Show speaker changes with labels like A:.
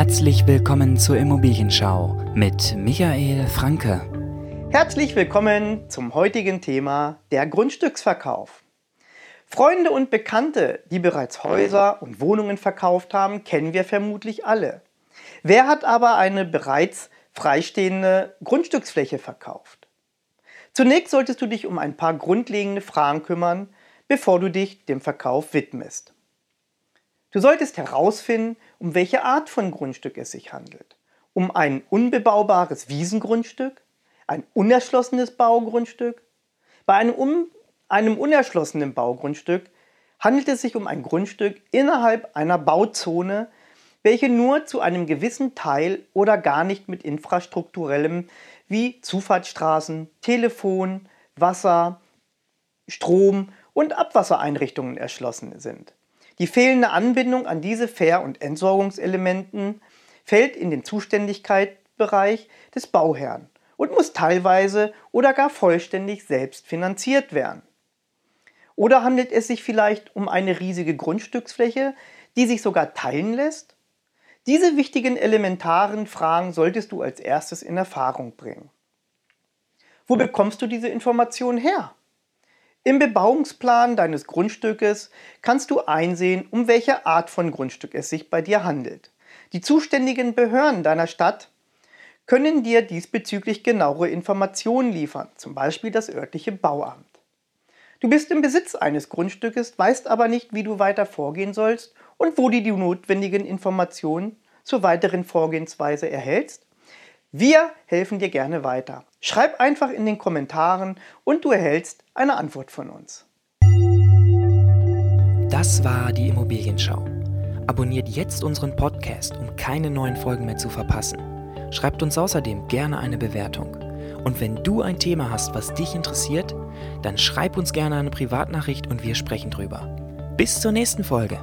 A: Herzlich willkommen zur Immobilienschau mit Michael Franke.
B: Herzlich willkommen zum heutigen Thema der Grundstücksverkauf. Freunde und Bekannte, die bereits Häuser und Wohnungen verkauft haben, kennen wir vermutlich alle. Wer hat aber eine bereits freistehende Grundstücksfläche verkauft? Zunächst solltest du dich um ein paar grundlegende Fragen kümmern, bevor du dich dem Verkauf widmest. Du solltest herausfinden, um welche Art von Grundstück es sich handelt. Um ein unbebaubares Wiesengrundstück, ein unerschlossenes Baugrundstück. Bei einem, um, einem unerschlossenen Baugrundstück handelt es sich um ein Grundstück innerhalb einer Bauzone, welche nur zu einem gewissen Teil oder gar nicht mit infrastrukturellem wie Zufahrtsstraßen, Telefon, Wasser, Strom und Abwassereinrichtungen erschlossen sind. Die fehlende Anbindung an diese Fähr- und Entsorgungselementen fällt in den Zuständigkeitsbereich des Bauherrn und muss teilweise oder gar vollständig selbst finanziert werden. Oder handelt es sich vielleicht um eine riesige Grundstücksfläche, die sich sogar teilen lässt? Diese wichtigen elementaren Fragen solltest du als erstes in Erfahrung bringen. Wo bekommst du diese Informationen her? Im Bebauungsplan deines Grundstückes kannst du einsehen, um welche Art von Grundstück es sich bei dir handelt. Die zuständigen Behörden deiner Stadt können dir diesbezüglich genauere Informationen liefern, zum Beispiel das örtliche Bauamt. Du bist im Besitz eines Grundstückes, weißt aber nicht, wie du weiter vorgehen sollst und wo du die notwendigen Informationen zur weiteren Vorgehensweise erhältst? Wir helfen dir gerne weiter. Schreib einfach in den Kommentaren und du erhältst eine Antwort von uns.
A: Das war die Immobilienschau. Abonniert jetzt unseren Podcast, um keine neuen Folgen mehr zu verpassen. Schreibt uns außerdem gerne eine Bewertung. Und wenn du ein Thema hast, was dich interessiert, dann schreib uns gerne eine Privatnachricht und wir sprechen drüber. Bis zur nächsten Folge.